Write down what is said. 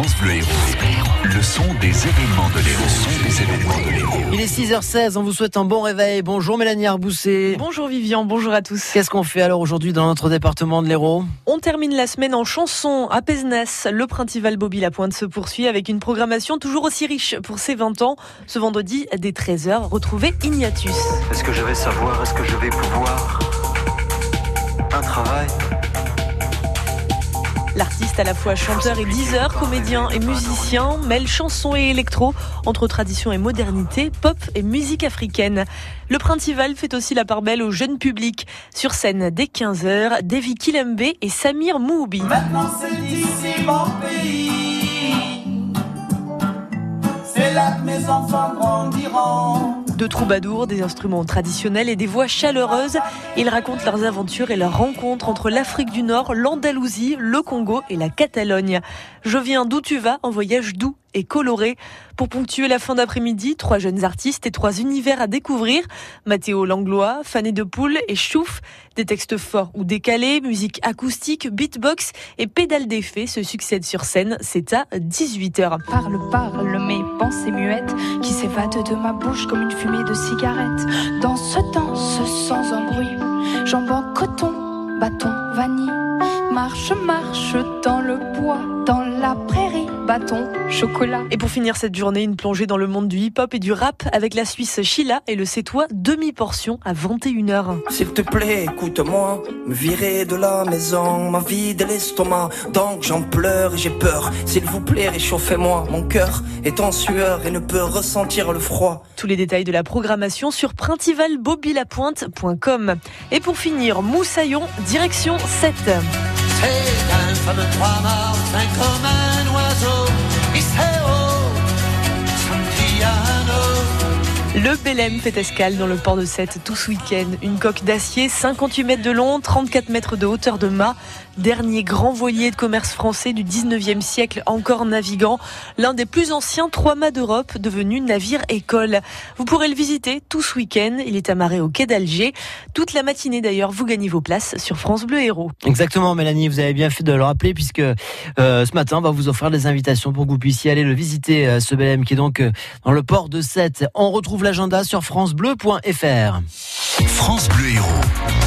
France Bleu Héros. Le son des événements de l'Héros. Le son des événements de l'Héros. Il est 6h16, on vous souhaite un bon réveil. Bonjour Mélanie Arbousset. Bonjour Vivian, bonjour à tous. Qu'est-ce qu'on fait alors aujourd'hui dans notre département de l'Hérault On termine la semaine en chanson à Pézenas. Le Printival Bobby La Pointe se poursuit avec une programmation toujours aussi riche pour ses 20 ans. Ce vendredi, dès 13h, retrouvez Ignatus. Est-ce que je vais savoir Est-ce que je vais pouvoir Un travail? L'artiste à la fois chanteur et diseur, comédien et musicien, mêle chanson et électro entre tradition et modernité, pop et musique africaine. Le Printival fait aussi la part belle au jeune public. Sur scène dès 15h, Davy Kilembe et Samir Moubi. C'est là que mes enfants grandiront. De troubadours, des instruments traditionnels et des voix chaleureuses, ils racontent leurs aventures et leurs rencontres entre l'Afrique du Nord, l'Andalousie, le Congo et la Catalogne. Je viens d'où tu vas en voyage doux et coloré. Pour ponctuer la fin d'après-midi, trois jeunes artistes et trois univers à découvrir. Mathéo Langlois, Fanny de Poule et Chouf. Des textes forts ou décalés, musique acoustique, beatbox et pédale d'effet se succèdent sur scène. C'est à 18h. Parle, parle, mes pensées muettes qui s'évadent de ma bouche comme une fumée de cigarette. Danse, danse sans bruit. Jambes en coton, bâton, vanille. Marche, marche dans le bois, dans la prairie, bâton, chocolat. Et pour finir cette journée, une plongée dans le monde du hip-hop et du rap avec la Suisse Sheila et le toi, demi-portion à 21h. S'il te plaît, écoute-moi, me virer de la maison, ma vie de l'estomac, donc j'en pleure et j'ai peur. S'il vous plaît, réchauffez-moi, mon cœur est en sueur et ne peut ressentir le froid. Tous les détails de la programmation sur printivalbobilapointe.com. Et pour finir, Moussaillon, direction 7. C'est un fameux trois morts, fin comme un Le Belém fait escale dans le port de Sète tout ce week-end. Une coque d'acier, 58 mètres de long, 34 mètres de hauteur de mât. Dernier grand voilier de commerce français du 19e siècle, encore navigant. L'un des plus anciens trois mâts d'Europe, devenu navire-école. Vous pourrez le visiter tout ce week-end. Il est amarré au quai d'Alger. Toute la matinée d'ailleurs, vous gagnez vos places sur France Bleu Héros. Exactement Mélanie, vous avez bien fait de le rappeler puisque euh, ce matin on va vous offrir des invitations pour que vous puissiez aller le visiter, euh, ce Belém qui est donc euh, dans le port de Sète. On retrouve l'agenda sur francebleu.fr. France Bleu Héros.